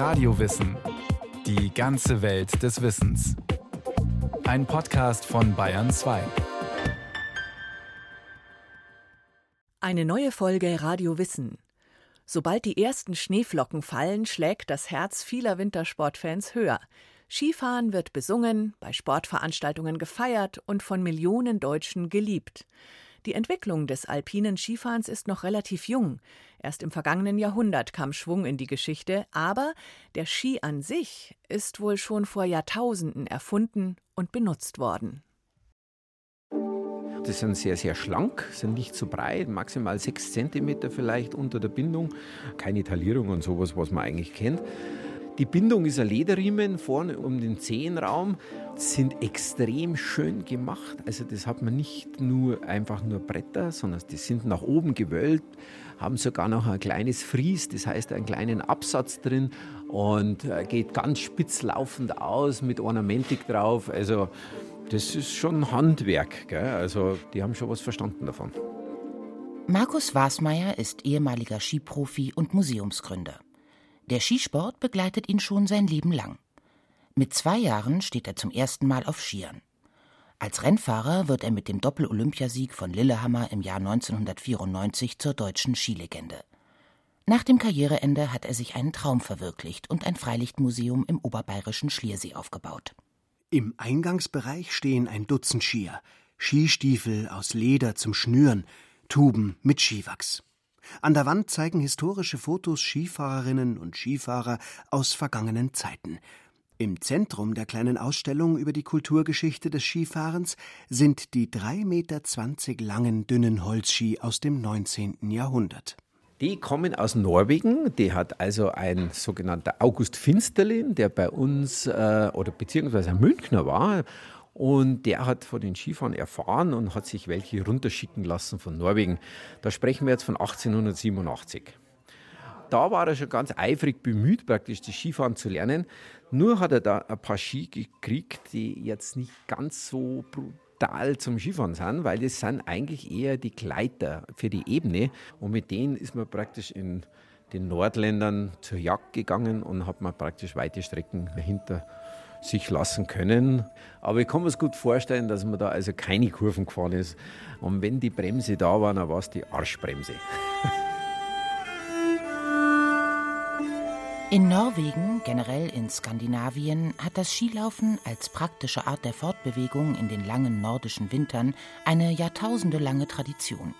Radiowissen. Die ganze Welt des Wissens. Ein Podcast von Bayern 2. Eine neue Folge Radio Wissen. Sobald die ersten Schneeflocken fallen, schlägt das Herz vieler Wintersportfans höher. Skifahren wird besungen, bei Sportveranstaltungen gefeiert und von Millionen Deutschen geliebt. Die Entwicklung des alpinen Skifahrens ist noch relativ jung. Erst im vergangenen Jahrhundert kam Schwung in die Geschichte, aber der Ski an sich ist wohl schon vor Jahrtausenden erfunden und benutzt worden. Die sind sehr, sehr schlank, sind nicht zu breit, maximal sechs Zentimeter vielleicht unter der Bindung. Keine Taillierung und sowas, was man eigentlich kennt. Die Bindung ist ein Lederriemen vorne um den Zehenraum, sind extrem schön gemacht. Also das hat man nicht nur einfach nur Bretter, sondern die sind nach oben gewölbt, haben sogar noch ein kleines Fries, das heißt einen kleinen Absatz drin und äh, geht ganz spitz laufend aus mit Ornamentik drauf. Also das ist schon Handwerk. Gell? Also die haben schon was verstanden davon. Markus Wasmeier ist ehemaliger Skiprofi und Museumsgründer. Der Skisport begleitet ihn schon sein Leben lang. Mit zwei Jahren steht er zum ersten Mal auf Skiern. Als Rennfahrer wird er mit dem Doppel-Olympiasieg von Lillehammer im Jahr 1994 zur deutschen Skilegende. Nach dem Karriereende hat er sich einen Traum verwirklicht und ein Freilichtmuseum im oberbayerischen Schliersee aufgebaut. Im Eingangsbereich stehen ein Dutzend Skier, Skistiefel aus Leder zum Schnüren, Tuben mit Skiwachs. An der Wand zeigen historische Fotos Skifahrerinnen und Skifahrer aus vergangenen Zeiten. Im Zentrum der kleinen Ausstellung über die Kulturgeschichte des Skifahrens sind die 3,20 Meter langen dünnen Holzski aus dem 19. Jahrhundert. Die kommen aus Norwegen. Die hat also ein sogenannter August Finsterlin, der bei uns äh, oder beziehungsweise ein Münchner war. Und der hat von den Skifahren erfahren und hat sich welche runterschicken lassen von Norwegen. Da sprechen wir jetzt von 1887. Da war er schon ganz eifrig bemüht, praktisch das Skifahren zu lernen. Nur hat er da ein paar Ski gekriegt, die jetzt nicht ganz so brutal zum Skifahren sind, weil das sind eigentlich eher die Gleiter für die Ebene. Und mit denen ist man praktisch in den Nordländern zur Jagd gegangen und hat man praktisch weite Strecken hinter sich lassen können. Aber ich kann mir es gut vorstellen, dass man da also keine Kurven gefahren ist. Und wenn die Bremse da war, dann war es die Arschbremse. In Norwegen, generell in Skandinavien, hat das Skilaufen als praktische Art der Fortbewegung in den langen nordischen Wintern eine jahrtausendelange Tradition.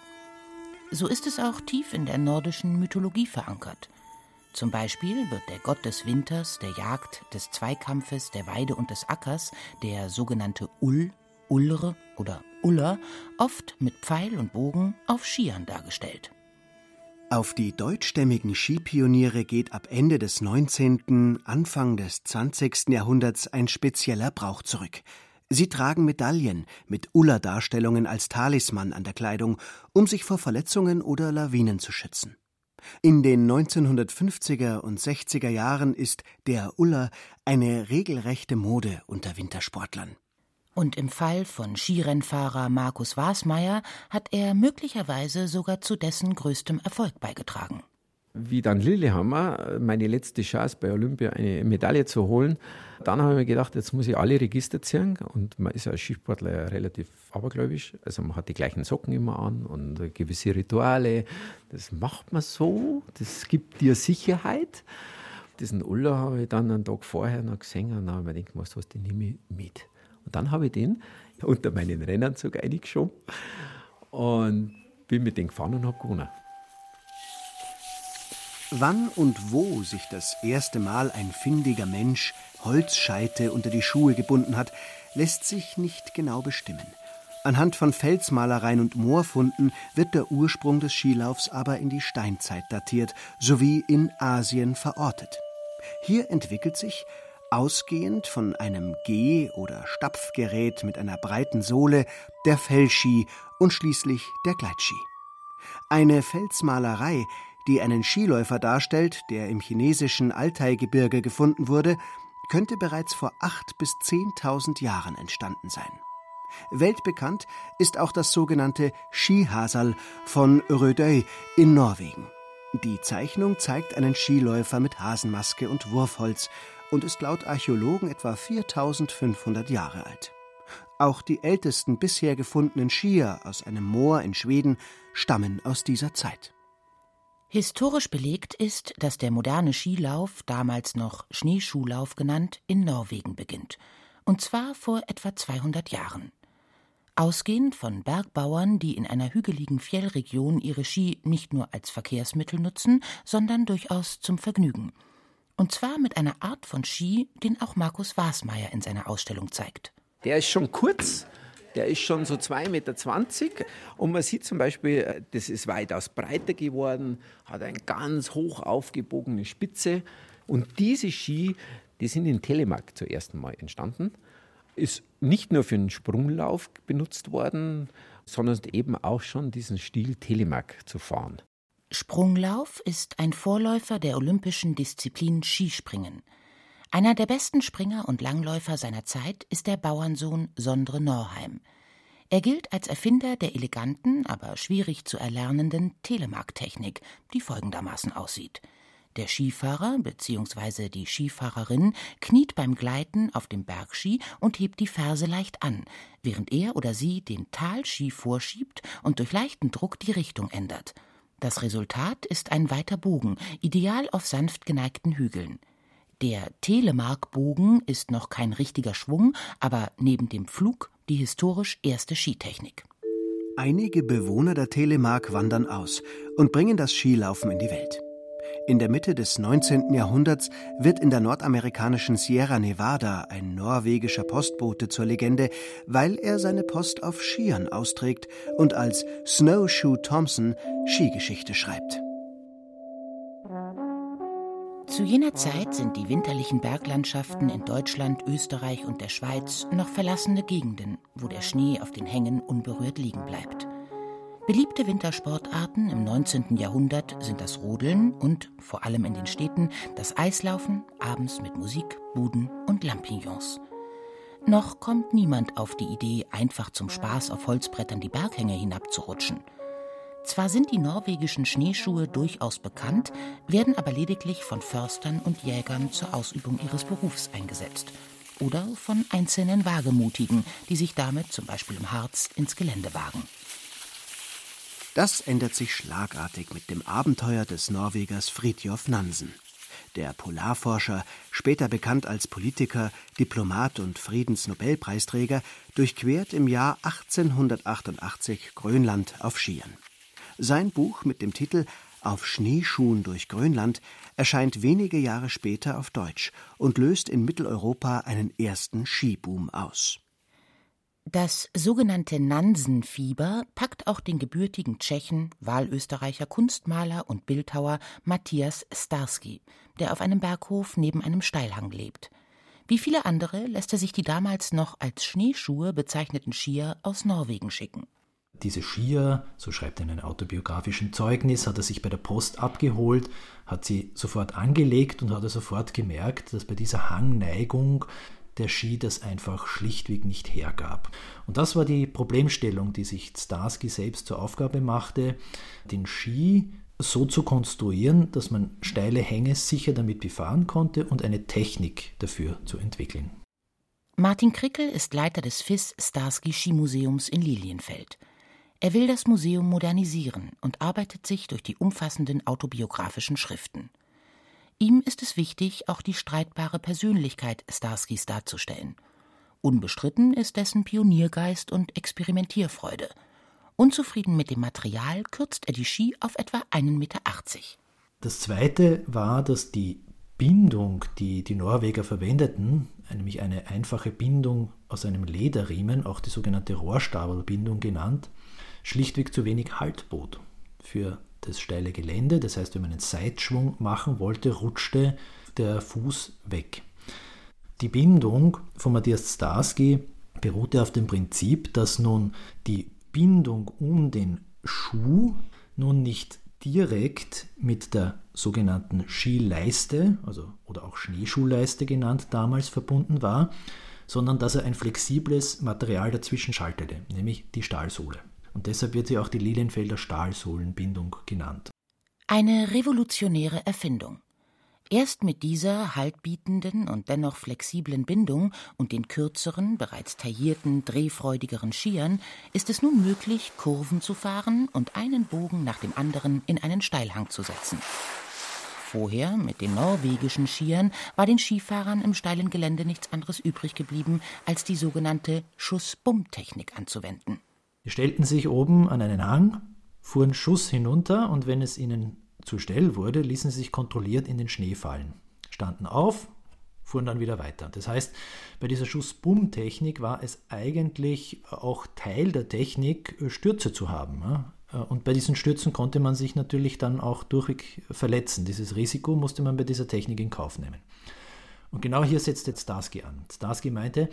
So ist es auch tief in der nordischen Mythologie verankert. Zum Beispiel wird der Gott des Winters, der Jagd, des Zweikampfes, der Weide und des Ackers, der sogenannte Ull, Ullre oder Uller, oft mit Pfeil und Bogen auf Skiern dargestellt. Auf die deutschstämmigen Skipioniere geht ab Ende des 19., Anfang des 20. Jahrhunderts ein spezieller Brauch zurück. Sie tragen Medaillen mit Uller-Darstellungen als Talisman an der Kleidung, um sich vor Verletzungen oder Lawinen zu schützen. In den 1950er und 60er Jahren ist der Uller eine regelrechte Mode unter Wintersportlern. Und im Fall von Skirennfahrer Markus Wasmeier hat er möglicherweise sogar zu dessen größtem Erfolg beigetragen wie dann Lillehammer, meine letzte Chance bei Olympia eine Medaille zu holen, dann habe ich mir gedacht, jetzt muss ich alle Register ziehen und man ist als Skisportler ja relativ abergläubisch, also man hat die gleichen Socken immer an und gewisse Rituale, das macht man so, das gibt dir Sicherheit. Diesen Uller habe ich dann einen Tag vorher noch gesehen und dann habe ich mir gedacht, was hast du, nehme ich mit. Und dann habe ich den unter meinen Rennanzug eingeschoben und bin mit dem gefahren und habe gewonnen. Wann und wo sich das erste Mal ein findiger Mensch Holzscheite unter die Schuhe gebunden hat, lässt sich nicht genau bestimmen. Anhand von Felsmalereien und Moorfunden wird der Ursprung des Skilaufs aber in die Steinzeit datiert sowie in Asien verortet. Hier entwickelt sich, ausgehend von einem Geh- oder Stapfgerät mit einer breiten Sohle, der Fellski und schließlich der Gleitski. Eine Felsmalerei, die einen Skiläufer darstellt, der im chinesischen Altai-Gebirge gefunden wurde, könnte bereits vor acht bis zehntausend Jahren entstanden sein. Weltbekannt ist auch das sogenannte Skihasal von Rødøy in Norwegen. Die Zeichnung zeigt einen Skiläufer mit Hasenmaske und Wurfholz und ist laut Archäologen etwa 4500 Jahre alt. Auch die ältesten bisher gefundenen Skier aus einem Moor in Schweden stammen aus dieser Zeit. Historisch belegt ist, dass der moderne Skilauf, damals noch Schneeschuhlauf genannt, in Norwegen beginnt. Und zwar vor etwa 200 Jahren. Ausgehend von Bergbauern, die in einer hügeligen Fjellregion ihre Ski nicht nur als Verkehrsmittel nutzen, sondern durchaus zum Vergnügen. Und zwar mit einer Art von Ski, den auch Markus Wasmeier in seiner Ausstellung zeigt. Der ist schon kurz, der ist schon so 2,20 Meter und man sieht zum Beispiel, das ist weitaus breiter geworden, hat eine ganz hoch aufgebogene Spitze und diese Ski, die sind in Telemark zuerst einmal entstanden ist nicht nur für den Sprunglauf benutzt worden, sondern eben auch schon diesen Stil Telemark zu fahren. Sprunglauf ist ein Vorläufer der olympischen Disziplin Skispringen. Einer der besten Springer und Langläufer seiner Zeit ist der Bauernsohn Sondre Norheim. Er gilt als Erfinder der eleganten, aber schwierig zu erlernenden Telemark-Technik, die folgendermaßen aussieht. Der Skifahrer bzw. die Skifahrerin kniet beim Gleiten auf dem Bergski und hebt die Ferse leicht an, während er oder sie den Talski vorschiebt und durch leichten Druck die Richtung ändert. Das Resultat ist ein weiter Bogen, ideal auf sanft geneigten Hügeln. Der Telemark-Bogen ist noch kein richtiger Schwung, aber neben dem Flug die historisch erste Skitechnik. Einige Bewohner der Telemark wandern aus und bringen das Skilaufen in die Welt. In der Mitte des 19. Jahrhunderts wird in der nordamerikanischen Sierra Nevada ein norwegischer Postbote zur Legende, weil er seine Post auf Skiern austrägt und als Snowshoe Thompson Skigeschichte schreibt. Zu jener Zeit sind die winterlichen Berglandschaften in Deutschland, Österreich und der Schweiz noch verlassene Gegenden, wo der Schnee auf den Hängen unberührt liegen bleibt. Beliebte Wintersportarten im 19. Jahrhundert sind das Rodeln und, vor allem in den Städten, das Eislaufen, abends mit Musik, Buden und Lampignons. Noch kommt niemand auf die Idee, einfach zum Spaß auf Holzbrettern die Berghänge hinabzurutschen. Zwar sind die norwegischen Schneeschuhe durchaus bekannt, werden aber lediglich von Förstern und Jägern zur Ausübung ihres Berufs eingesetzt oder von einzelnen Wagemutigen, die sich damit zum Beispiel im Harz ins Gelände wagen. Das ändert sich schlagartig mit dem Abenteuer des Norwegers Fridtjof Nansen. Der Polarforscher, später bekannt als Politiker, Diplomat und Friedensnobelpreisträger, durchquert im Jahr 1888 Grönland auf Skiern. Sein Buch mit dem Titel Auf Schneeschuhen durch Grönland erscheint wenige Jahre später auf Deutsch und löst in Mitteleuropa einen ersten Skiboom aus. Das sogenannte Nansenfieber packt auch den gebürtigen Tschechen, Wahlösterreicher Kunstmaler und Bildhauer Matthias Starsky, der auf einem Berghof neben einem Steilhang lebt. Wie viele andere lässt er sich die damals noch als Schneeschuhe bezeichneten Skier aus Norwegen schicken. Diese Skier, so schreibt er in einem autobiografischen Zeugnis, hat er sich bei der Post abgeholt, hat sie sofort angelegt und hat er sofort gemerkt, dass bei dieser Hangneigung der Ski das einfach schlichtweg nicht hergab. Und das war die Problemstellung, die sich Starsky selbst zur Aufgabe machte, den Ski so zu konstruieren, dass man steile Hänge sicher damit befahren konnte und eine Technik dafür zu entwickeln. Martin Krickel ist Leiter des FIS Starsky Skimuseums in Lilienfeld. Er will das Museum modernisieren und arbeitet sich durch die umfassenden autobiografischen Schriften. Ihm ist es wichtig, auch die streitbare Persönlichkeit Starskys darzustellen. Unbestritten ist dessen Pioniergeist und Experimentierfreude. Unzufrieden mit dem Material kürzt er die Ski auf etwa 1,80 Meter. Das zweite war, dass die Bindung, die die Norweger verwendeten, nämlich eine einfache Bindung aus einem Lederriemen, auch die sogenannte Rohrstabelbindung genannt, schlichtweg zu wenig Halt bot für das steile Gelände. Das heißt, wenn man einen Seitschwung machen wollte, rutschte der Fuß weg. Die Bindung von Matthias Starsky beruhte auf dem Prinzip, dass nun die Bindung um den Schuh nun nicht direkt mit der sogenannten Skileiste, also oder auch Schneeschuhleiste genannt, damals verbunden war, sondern dass er ein flexibles Material dazwischen schaltete, nämlich die Stahlsohle und deshalb wird sie auch die Lilienfelder Stahlsohlenbindung genannt. Eine revolutionäre Erfindung. Erst mit dieser haltbietenden und dennoch flexiblen Bindung und den kürzeren, bereits taillierten, drehfreudigeren Skiern ist es nun möglich, Kurven zu fahren und einen Bogen nach dem anderen in einen Steilhang zu setzen. Vorher, mit den norwegischen Skiern, war den Skifahrern im steilen Gelände nichts anderes übrig geblieben, als die sogenannte Schuss-Bumm-Technik anzuwenden. Sie stellten sich oben an einen Hang, fuhren Schuss hinunter und wenn es ihnen zu schnell wurde, ließen sie sich kontrolliert in den Schnee fallen, standen auf, fuhren dann wieder weiter. Das heißt, bei dieser Schuss-Bumm-Technik war es eigentlich auch Teil der Technik, Stürze zu haben. Und bei diesen Stürzen konnte man sich natürlich dann auch durchweg verletzen. Dieses Risiko musste man bei dieser Technik in Kauf nehmen. Und genau hier setzt jetzt Starsky an. Starsky meinte,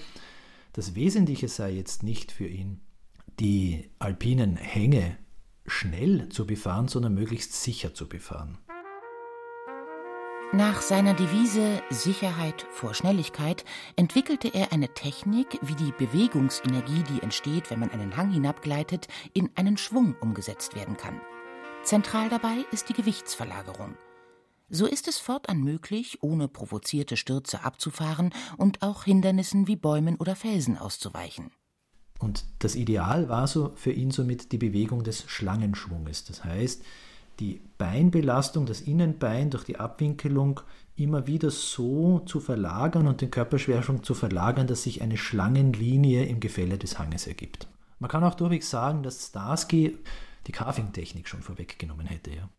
das Wesentliche sei jetzt nicht für ihn, die alpinen Hänge schnell zu befahren, sondern möglichst sicher zu befahren. Nach seiner Devise Sicherheit vor Schnelligkeit entwickelte er eine Technik, wie die Bewegungsenergie, die entsteht, wenn man einen Hang hinabgleitet, in einen Schwung umgesetzt werden kann. Zentral dabei ist die Gewichtsverlagerung. So ist es fortan möglich, ohne provozierte Stürze abzufahren und auch Hindernissen wie Bäumen oder Felsen auszuweichen. Und das Ideal war so für ihn somit die Bewegung des Schlangenschwunges. Das heißt, die Beinbelastung, das Innenbein durch die Abwinkelung immer wieder so zu verlagern und den Körperschwerpunkt zu verlagern, dass sich eine Schlangenlinie im Gefälle des Hanges ergibt. Man kann auch durchwegs sagen, dass Starsky die Carving-Technik schon vorweggenommen hätte. Ja.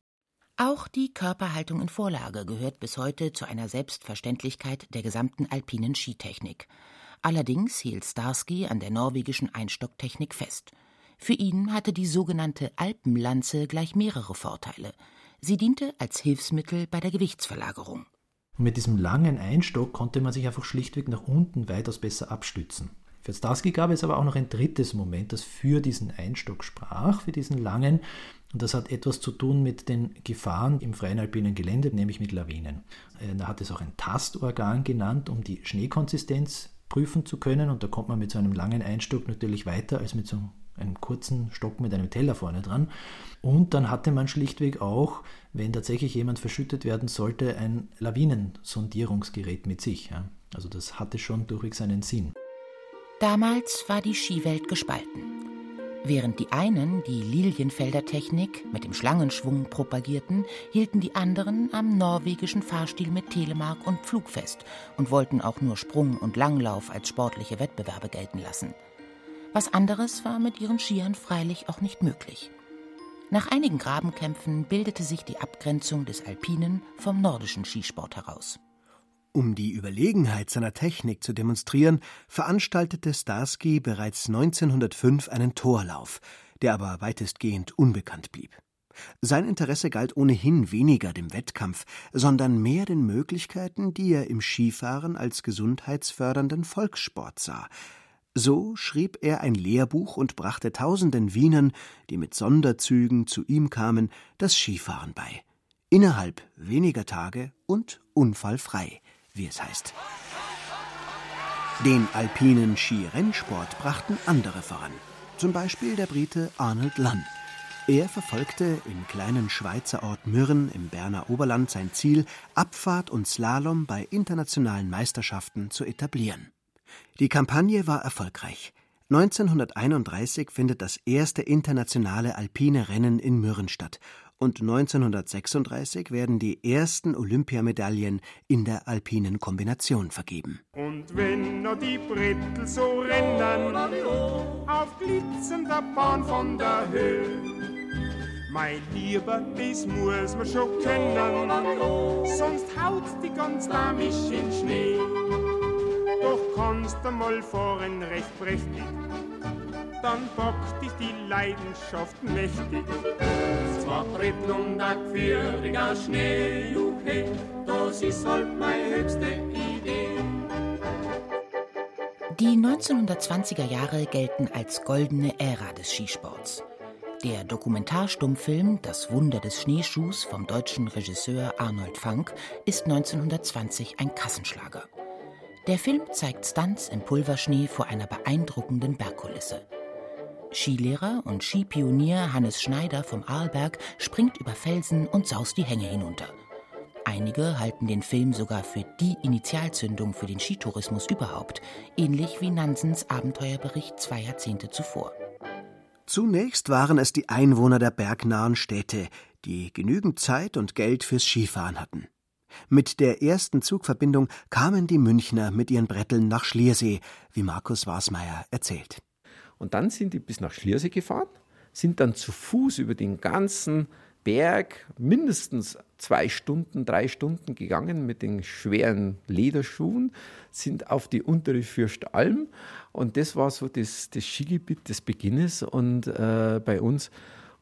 Auch die Körperhaltung in Vorlage gehört bis heute zu einer Selbstverständlichkeit der gesamten alpinen Skitechnik. Allerdings hielt Starsky an der norwegischen Einstocktechnik fest. Für ihn hatte die sogenannte Alpenlanze gleich mehrere Vorteile. Sie diente als Hilfsmittel bei der Gewichtsverlagerung. Mit diesem langen Einstock konnte man sich einfach schlichtweg nach unten weitaus besser abstützen. Für Starsky gab es aber auch noch ein drittes Moment, das für diesen Einstock sprach, für diesen langen. Und das hat etwas zu tun mit den Gefahren im freien alpinen Gelände, nämlich mit Lawinen. Äh, da hat es auch ein Tastorgan genannt, um die Schneekonsistenz prüfen zu können. Und da kommt man mit so einem langen Einstock natürlich weiter als mit so einem kurzen Stock mit einem Teller vorne dran. Und dann hatte man schlichtweg auch, wenn tatsächlich jemand verschüttet werden sollte, ein Lawinensondierungsgerät mit sich. Ja. Also das hatte schon durchwegs einen Sinn. Damals war die Skiwelt gespalten. Während die einen die Lilienfelder Technik mit dem Schlangenschwung propagierten, hielten die anderen am norwegischen Fahrstil mit Telemark und Pflug fest und wollten auch nur Sprung und Langlauf als sportliche Wettbewerbe gelten lassen. Was anderes war mit ihren Skiern freilich auch nicht möglich. Nach einigen Grabenkämpfen bildete sich die Abgrenzung des alpinen vom nordischen Skisport heraus. Um die Überlegenheit seiner Technik zu demonstrieren, veranstaltete Starsky bereits 1905 einen Torlauf, der aber weitestgehend unbekannt blieb. Sein Interesse galt ohnehin weniger dem Wettkampf, sondern mehr den Möglichkeiten, die er im Skifahren als gesundheitsfördernden Volkssport sah. So schrieb er ein Lehrbuch und brachte tausenden Wienern, die mit Sonderzügen zu ihm kamen, das Skifahren bei. Innerhalb weniger Tage und unfallfrei wie es heißt. Den alpinen Skirennsport brachten andere voran, zum Beispiel der Brite Arnold Lunn. Er verfolgte im kleinen Schweizer Ort Mürren im Berner Oberland sein Ziel, Abfahrt und Slalom bei internationalen Meisterschaften zu etablieren. Die Kampagne war erfolgreich. 1931 findet das erste internationale alpine Rennen in Mürren statt und 1936 werden die ersten Olympiamedaillen in der alpinen Kombination vergeben. Und wenn noch die Brettel so rennen auf glitzernder Bahn von der Höhe, mein Lieber, das muss man schon können, sonst haut die ganz damisch in Schnee. Doch kannst du mal fahren recht prächtig dann packt dich die Leidenschaft mächtig. Zwar Brettel und ein gefährlicher Schnee, juhe, das ist halt meine höchste Idee. Die 1920er Jahre gelten als goldene Ära des Skisports. Der Dokumentarstummfilm Das Wunder des Schneeschuhs vom deutschen Regisseur Arnold Fanck ist 1920 ein Kassenschlager. Der Film zeigt Stunts im Pulverschnee vor einer beeindruckenden Bergkulisse. Skilehrer und Skipionier Hannes Schneider vom Arlberg springt über Felsen und saust die Hänge hinunter. Einige halten den Film sogar für die Initialzündung für den Skitourismus überhaupt, ähnlich wie Nansens Abenteuerbericht zwei Jahrzehnte zuvor. Zunächst waren es die Einwohner der bergnahen Städte, die genügend Zeit und Geld fürs Skifahren hatten. Mit der ersten Zugverbindung kamen die Münchner mit ihren Bretteln nach Schliersee, wie Markus Wasmeier erzählt. Und dann sind die bis nach Schliersee gefahren, sind dann zu Fuß über den ganzen Berg mindestens zwei Stunden, drei Stunden gegangen mit den schweren Lederschuhen, sind auf die untere Fürstalm und das war so das, das Skigebiet des Beginnes und äh, bei uns.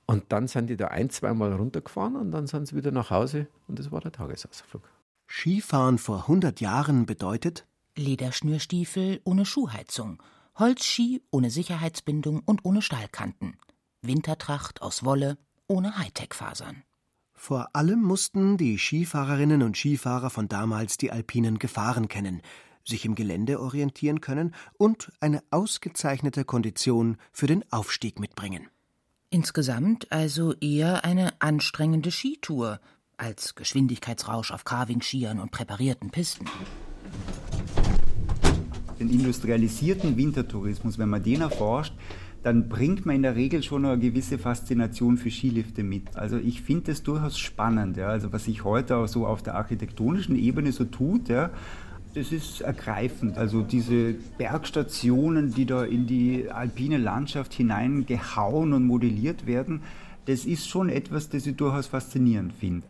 Und dann sind die da ein, zweimal runtergefahren und dann sind sie wieder nach Hause und das war der Tagesausflug. Skifahren vor 100 Jahren bedeutet? Lederschnürstiefel ohne Schuhheizung – Holzski ohne Sicherheitsbindung und ohne Stahlkanten. Wintertracht aus Wolle ohne Hightech-Fasern. Vor allem mussten die Skifahrerinnen und Skifahrer von damals die alpinen Gefahren kennen, sich im Gelände orientieren können und eine ausgezeichnete Kondition für den Aufstieg mitbringen. Insgesamt also eher eine anstrengende Skitour als Geschwindigkeitsrausch auf Carving-Skiern und präparierten Pisten den industrialisierten Wintertourismus, wenn man den erforscht, dann bringt man in der Regel schon eine gewisse Faszination für Skilifte mit. Also ich finde das durchaus spannend. Ja. Also was sich heute auch so auf der architektonischen Ebene so tut, ja, das ist ergreifend. Also diese Bergstationen, die da in die alpine Landschaft hineingehauen und modelliert werden, das ist schon etwas, das ich durchaus faszinierend finde.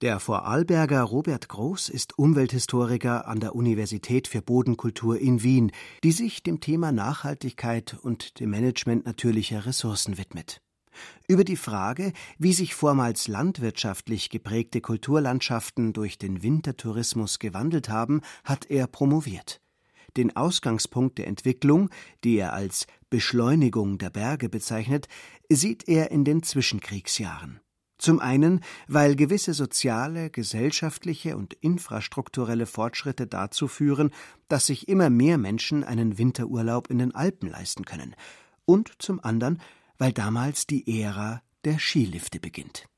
Der Vorarlberger Robert Groß ist Umwelthistoriker an der Universität für Bodenkultur in Wien, die sich dem Thema Nachhaltigkeit und dem Management natürlicher Ressourcen widmet. Über die Frage, wie sich vormals landwirtschaftlich geprägte Kulturlandschaften durch den Wintertourismus gewandelt haben, hat er promoviert. Den Ausgangspunkt der Entwicklung, die er als Beschleunigung der Berge bezeichnet, sieht er in den Zwischenkriegsjahren. Zum einen, weil gewisse soziale, gesellschaftliche und infrastrukturelle Fortschritte dazu führen, dass sich immer mehr Menschen einen Winterurlaub in den Alpen leisten können, und zum anderen, weil damals die Ära der Skilifte beginnt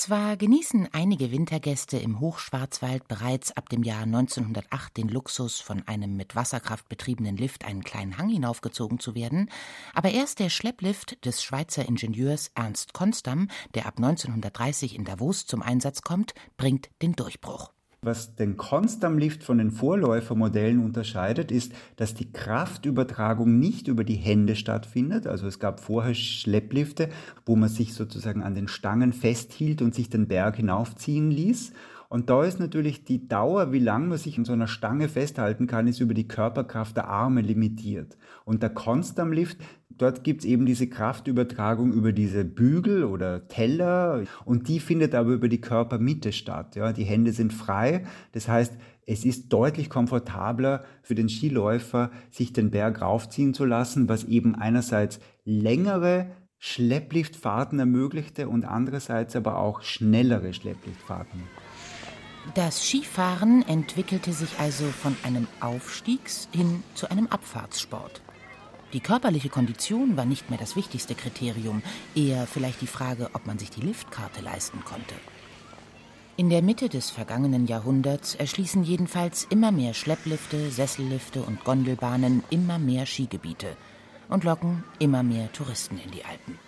zwar genießen einige Wintergäste im Hochschwarzwald bereits ab dem Jahr 1908 den Luxus, von einem mit Wasserkraft betriebenen Lift einen kleinen Hang hinaufgezogen zu werden, aber erst der Schlepplift des Schweizer Ingenieurs Ernst Konstam, der ab 1930 in Davos zum Einsatz kommt, bringt den Durchbruch. Was den Constam-Lift von den Vorläufermodellen unterscheidet, ist, dass die Kraftübertragung nicht über die Hände stattfindet. Also es gab vorher Schlepplifte, wo man sich sozusagen an den Stangen festhielt und sich den Berg hinaufziehen ließ. Und da ist natürlich die Dauer, wie lange man sich an so einer Stange festhalten kann, ist über die Körperkraft der Arme limitiert. Und der Constam-Lift dort gibt es eben diese Kraftübertragung über diese Bügel oder Teller und die findet aber über die Körpermitte statt. Ja. Die Hände sind frei, das heißt, es ist deutlich komfortabler für den Skiläufer, sich den Berg raufziehen zu lassen, was eben einerseits längere Schleppliftfahrten ermöglichte und andererseits aber auch schnellere Schleppliftfahrten. Das Skifahren entwickelte sich also von einem Aufstiegs- hin zu einem Abfahrtssport. Die körperliche Kondition war nicht mehr das wichtigste Kriterium, eher vielleicht die Frage, ob man sich die Liftkarte leisten konnte. In der Mitte des vergangenen Jahrhunderts erschließen jedenfalls immer mehr Schlepplifte, Sessellifte und Gondelbahnen immer mehr Skigebiete und locken immer mehr Touristen in die Alpen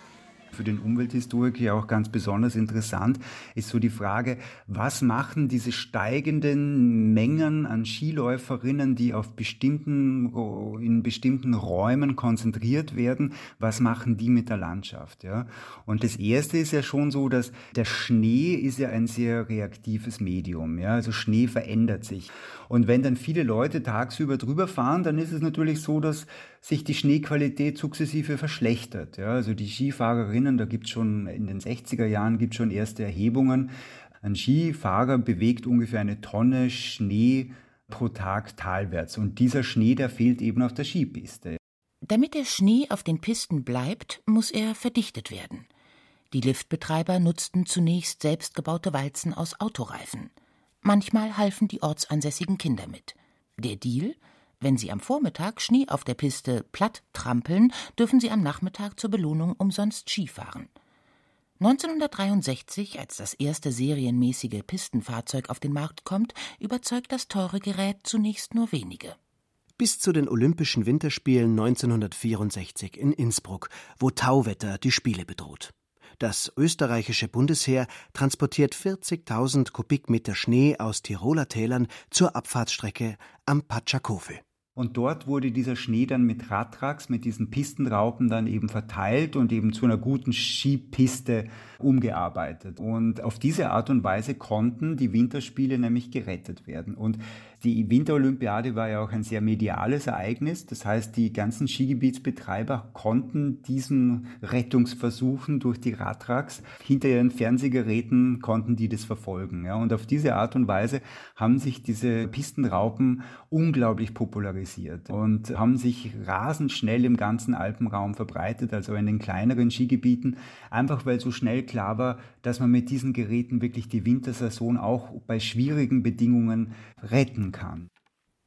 für den Umwelthistoriker ja auch ganz besonders interessant, ist so die Frage, was machen diese steigenden Mengen an Skiläuferinnen, die auf bestimmten, in bestimmten Räumen konzentriert werden, was machen die mit der Landschaft? Ja? Und das erste ist ja schon so, dass der Schnee ist ja ein sehr reaktives Medium. Ja? Also Schnee verändert sich. Und wenn dann viele Leute tagsüber drüber fahren, dann ist es natürlich so, dass sich die Schneequalität sukzessive verschlechtert. Ja, also die Skifahrerinnen, da gibt es schon in den 60er Jahren gibt schon erste Erhebungen. Ein Skifahrer bewegt ungefähr eine Tonne Schnee pro Tag talwärts. Und dieser Schnee, der fehlt eben auf der Skipiste. Damit der Schnee auf den Pisten bleibt, muss er verdichtet werden. Die Liftbetreiber nutzten zunächst selbstgebaute Walzen aus Autoreifen. Manchmal halfen die ortsansässigen Kinder mit. Der Deal? Wenn Sie am Vormittag Schnee auf der Piste platt trampeln, dürfen Sie am Nachmittag zur Belohnung umsonst Skifahren. 1963, als das erste serienmäßige Pistenfahrzeug auf den Markt kommt, überzeugt das teure Gerät zunächst nur wenige. Bis zu den Olympischen Winterspielen 1964 in Innsbruck, wo Tauwetter die Spiele bedroht. Das österreichische Bundesheer transportiert 40.000 Kubikmeter Schnee aus Tiroler Tälern zur Abfahrtsstrecke am Patschakofel. Und dort wurde dieser Schnee dann mit Radtracks, mit diesen Pistenraupen dann eben verteilt und eben zu einer guten Skipiste umgearbeitet. Und auf diese Art und Weise konnten die Winterspiele nämlich gerettet werden. Und die Winterolympiade war ja auch ein sehr mediales Ereignis. Das heißt, die ganzen Skigebietsbetreiber konnten diesen Rettungsversuchen durch die Radtracks hinter ihren Fernsehgeräten konnten die das verfolgen. Ja. Und auf diese Art und Weise haben sich diese Pistenraupen unglaublich popularisiert und haben sich rasend schnell im ganzen Alpenraum verbreitet, also in den kleineren Skigebieten, einfach weil so schnell klar war, dass man mit diesen Geräten wirklich die Wintersaison auch bei schwierigen Bedingungen retten kann.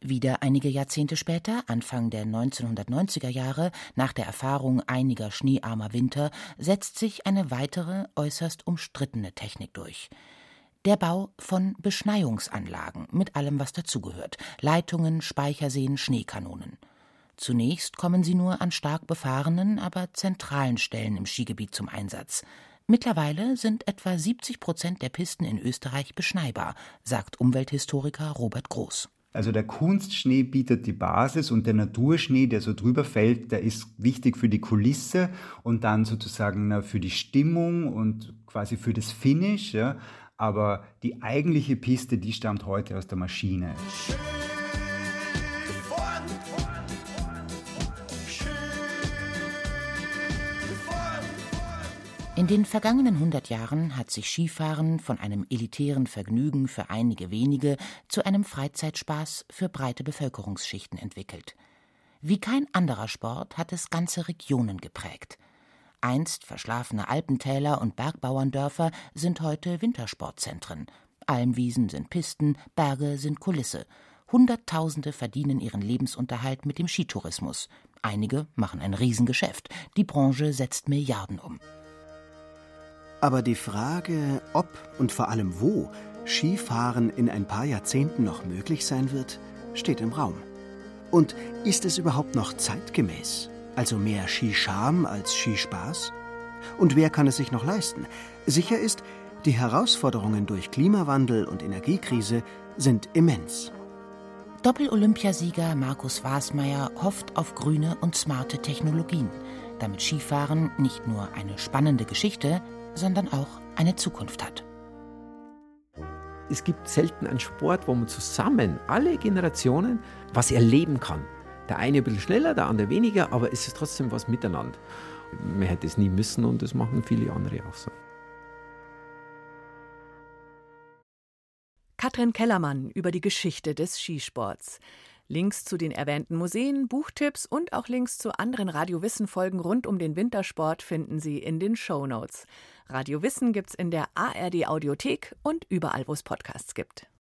Wieder einige Jahrzehnte später, Anfang der 1990er Jahre, nach der Erfahrung einiger schneearmer Winter, setzt sich eine weitere, äußerst umstrittene Technik durch. Der Bau von Beschneiungsanlagen mit allem, was dazugehört: Leitungen, Speicherseen, Schneekanonen. Zunächst kommen sie nur an stark befahrenen, aber zentralen Stellen im Skigebiet zum Einsatz. Mittlerweile sind etwa 70 Prozent der Pisten in Österreich beschneibar, sagt Umwelthistoriker Robert Groß. Also der Kunstschnee bietet die Basis und der Naturschnee, der so drüber fällt, der ist wichtig für die Kulisse und dann sozusagen für die Stimmung und quasi für das Finish. Ja. Aber die eigentliche Piste, die stammt heute aus der Maschine. Schön. In den vergangenen 100 Jahren hat sich Skifahren von einem elitären Vergnügen für einige wenige zu einem Freizeitspaß für breite Bevölkerungsschichten entwickelt. Wie kein anderer Sport hat es ganze Regionen geprägt. Einst verschlafene Alpentäler und Bergbauerndörfer sind heute Wintersportzentren. Almwiesen sind Pisten, Berge sind Kulisse. Hunderttausende verdienen ihren Lebensunterhalt mit dem Skitourismus. Einige machen ein Riesengeschäft. Die Branche setzt Milliarden um. Aber die Frage, ob und vor allem wo Skifahren in ein paar Jahrzehnten noch möglich sein wird, steht im Raum. Und ist es überhaupt noch zeitgemäß? Also mehr Skischam als Skispaß? Und wer kann es sich noch leisten? Sicher ist, die Herausforderungen durch Klimawandel und Energiekrise sind immens. Doppel-Olympiasieger Markus Wasmeier hofft auf grüne und smarte Technologien, damit Skifahren nicht nur eine spannende Geschichte, sondern auch eine Zukunft hat. Es gibt selten einen Sport, wo man zusammen, alle Generationen, was erleben kann. Der eine ein bisschen schneller, der andere weniger, aber es ist trotzdem was miteinander. Man hätte es nie müssen und das machen viele andere auch so. Katrin Kellermann über die Geschichte des Skisports. Links zu den erwähnten Museen, Buchtipps und auch Links zu anderen Radio Wissen Folgen rund um den Wintersport finden Sie in den Show Notes. Radio gibt's in der ARD Audiothek und überall, wo es Podcasts gibt.